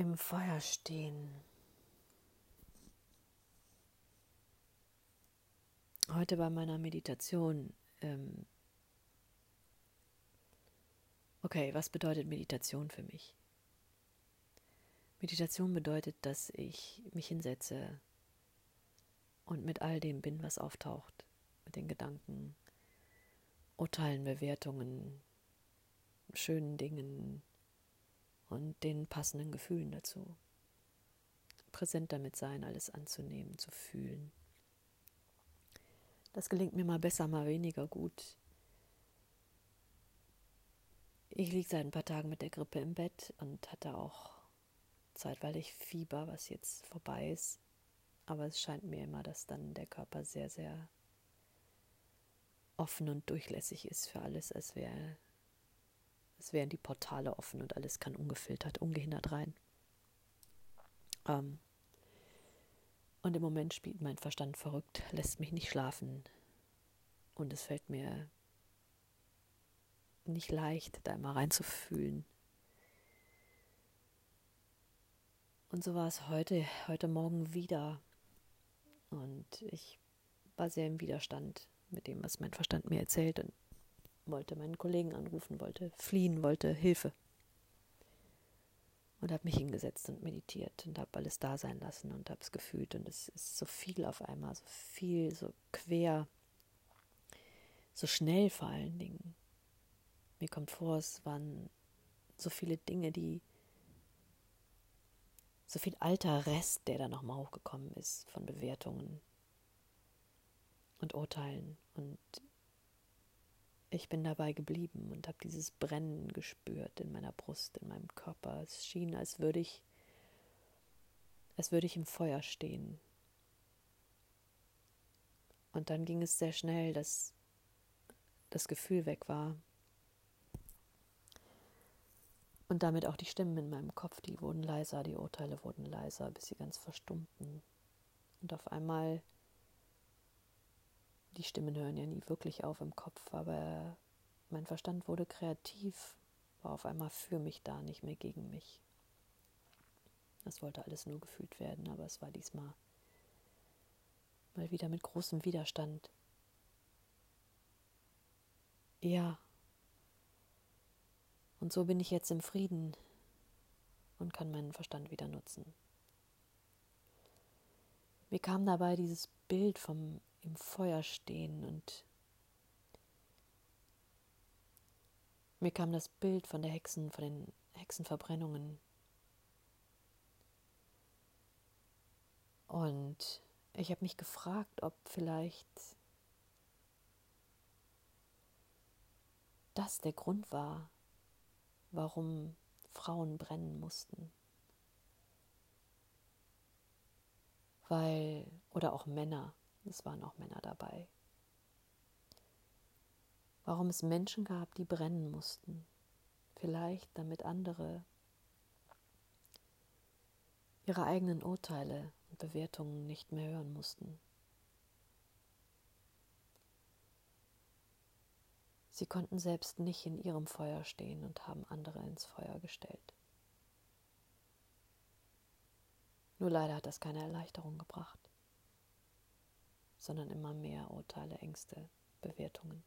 im Feuer stehen. Heute bei meiner Meditation. Ähm okay, was bedeutet Meditation für mich? Meditation bedeutet, dass ich mich hinsetze und mit all dem bin, was auftaucht, mit den Gedanken, Urteilen, Bewertungen, schönen Dingen, und den passenden Gefühlen dazu. Präsent damit sein, alles anzunehmen, zu fühlen. Das gelingt mir mal besser, mal weniger gut. Ich liege seit ein paar Tagen mit der Grippe im Bett und hatte auch zeitweilig Fieber, was jetzt vorbei ist. Aber es scheint mir immer, dass dann der Körper sehr, sehr offen und durchlässig ist für alles, als wäre es wären die Portale offen und alles kann ungefiltert, ungehindert rein. Ähm und im Moment spielt mein Verstand verrückt, lässt mich nicht schlafen. Und es fällt mir nicht leicht, da immer reinzufühlen. Und so war es heute, heute Morgen wieder. Und ich war sehr im Widerstand mit dem, was mein Verstand mir erzählt. Und wollte meinen Kollegen anrufen, wollte fliehen, wollte Hilfe. Und habe mich hingesetzt und meditiert und habe alles da sein lassen und habe es gefühlt. Und es ist so viel auf einmal, so viel, so quer, so schnell vor allen Dingen. Mir kommt vor, es waren so viele Dinge, die so viel alter Rest, der da nochmal hochgekommen ist von Bewertungen und Urteilen und ich bin dabei geblieben und habe dieses Brennen gespürt in meiner Brust, in meinem Körper. Es schien, als würde ich, als würde ich im Feuer stehen. Und dann ging es sehr schnell, dass das Gefühl weg war. Und damit auch die Stimmen in meinem Kopf, die wurden leiser, die Urteile wurden leiser, bis sie ganz verstummten. Und auf einmal die Stimmen hören ja nie wirklich auf im Kopf, aber mein Verstand wurde kreativ, war auf einmal für mich da, nicht mehr gegen mich. Das wollte alles nur gefühlt werden, aber es war diesmal mal wieder mit großem Widerstand. Ja. Und so bin ich jetzt im Frieden und kann meinen Verstand wieder nutzen. Mir kam dabei dieses Bild vom im Feuer stehen und mir kam das Bild von der Hexen, von den Hexenverbrennungen. Und ich habe mich gefragt, ob vielleicht das der Grund war, warum Frauen brennen mussten. Weil, oder auch Männer, es waren auch Männer dabei. Warum es Menschen gab, die brennen mussten. Vielleicht damit andere ihre eigenen Urteile und Bewertungen nicht mehr hören mussten. Sie konnten selbst nicht in ihrem Feuer stehen und haben andere ins Feuer gestellt. Nur leider hat das keine Erleichterung gebracht sondern immer mehr Urteile, Ängste, Bewertungen.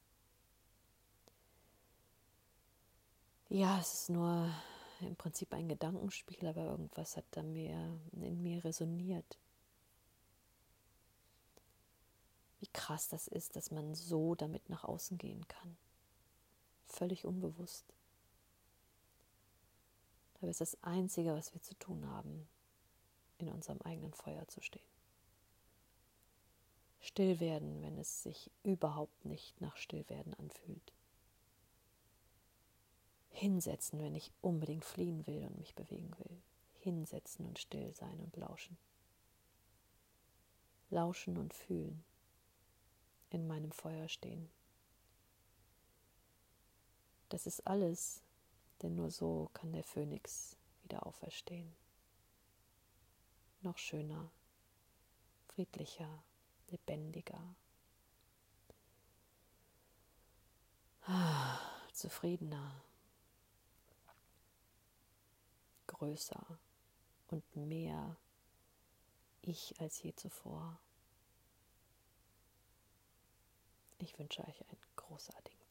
Ja, es ist nur im Prinzip ein Gedankenspiel, aber irgendwas hat da mehr in mir resoniert. Wie krass das ist, dass man so damit nach außen gehen kann. Völlig unbewusst. Dabei ist das Einzige, was wir zu tun haben, in unserem eigenen Feuer zu stehen still werden, wenn es sich überhaupt nicht nach Stillwerden anfühlt. Hinsetzen, wenn ich unbedingt fliehen will und mich bewegen will. Hinsetzen und still sein und lauschen. Lauschen und fühlen. In meinem Feuer stehen. Das ist alles, denn nur so kann der Phönix wieder auferstehen. Noch schöner, friedlicher, lebendiger, zufriedener, größer, und mehr ich als je zuvor. Ich wünsche euch einen großartigen